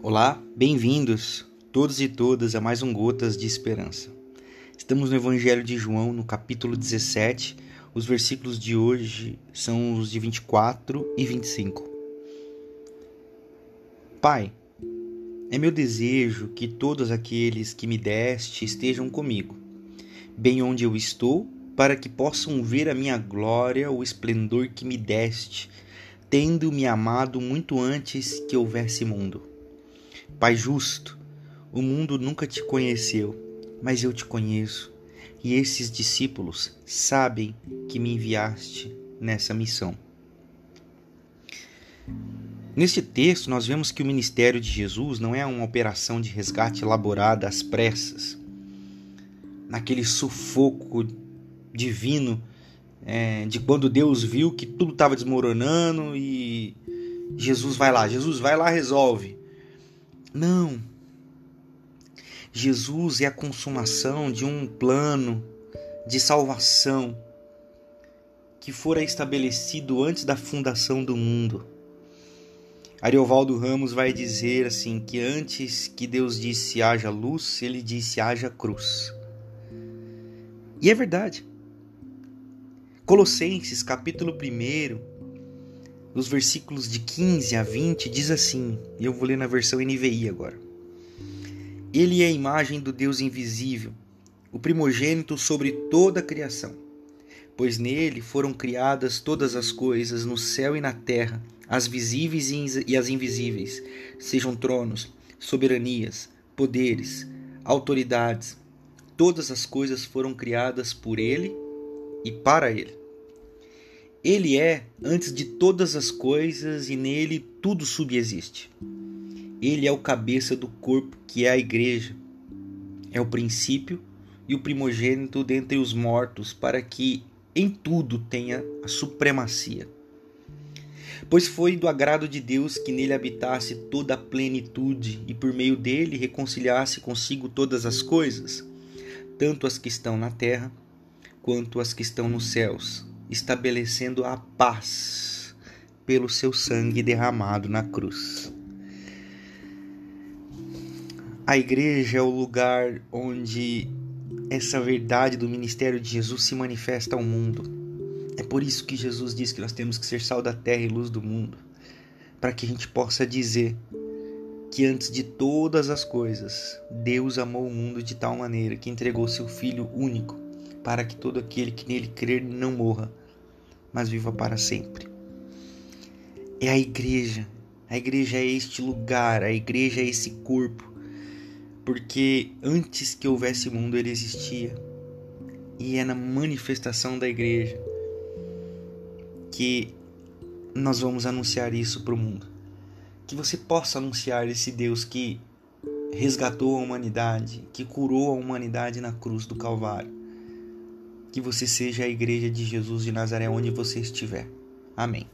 Olá, bem-vindos todos e todas a mais um Gotas de Esperança. Estamos no Evangelho de João, no capítulo 17. Os versículos de hoje são os de 24 e 25. Pai, é meu desejo que todos aqueles que me deste estejam comigo, bem onde eu estou, para que possam ver a minha glória, o esplendor que me deste, tendo me amado muito antes que houvesse mundo. Pai justo, o mundo nunca te conheceu, mas eu te conheço, e esses discípulos sabem que me enviaste nessa missão. Neste texto, nós vemos que o ministério de Jesus não é uma operação de resgate elaborada às pressas, naquele sufoco divino é, de quando Deus viu que tudo estava desmoronando e Jesus vai lá, Jesus vai lá, resolve. Não. Jesus é a consumação de um plano de salvação que fora estabelecido antes da fundação do mundo. Ariovaldo Ramos vai dizer assim que antes que Deus disse haja luz, ele disse haja cruz. E é verdade. Colossenses, capítulo 1, nos versículos de 15 a 20, diz assim, e eu vou ler na versão NVI agora. Ele é a imagem do Deus invisível, o primogênito sobre toda a criação, pois nele foram criadas todas as coisas no céu e na terra, as visíveis e as invisíveis, sejam tronos, soberanias, poderes, autoridades, todas as coisas foram criadas por ele e para ele. Ele é antes de todas as coisas e nele tudo subexiste. Ele é o cabeça do corpo que é a igreja. É o princípio e o primogênito dentre os mortos, para que em tudo tenha a supremacia. Pois foi do agrado de Deus que nele habitasse toda a plenitude e por meio dele reconciliasse consigo todas as coisas, tanto as que estão na terra quanto as que estão nos céus estabelecendo a paz pelo seu sangue derramado na cruz. A igreja é o lugar onde essa verdade do ministério de Jesus se manifesta ao mundo. É por isso que Jesus diz que nós temos que ser sal da terra e luz do mundo, para que a gente possa dizer que antes de todas as coisas, Deus amou o mundo de tal maneira que entregou seu Filho único para que todo aquele que nele crer não morra, mas viva para sempre. É a igreja. A igreja é este lugar, a igreja é esse corpo. Porque antes que houvesse mundo ele existia. E é na manifestação da igreja que nós vamos anunciar isso para o mundo. Que você possa anunciar esse Deus que resgatou a humanidade, que curou a humanidade na cruz do Calvário que você seja a igreja de Jesus de Nazaré onde você estiver. Amém.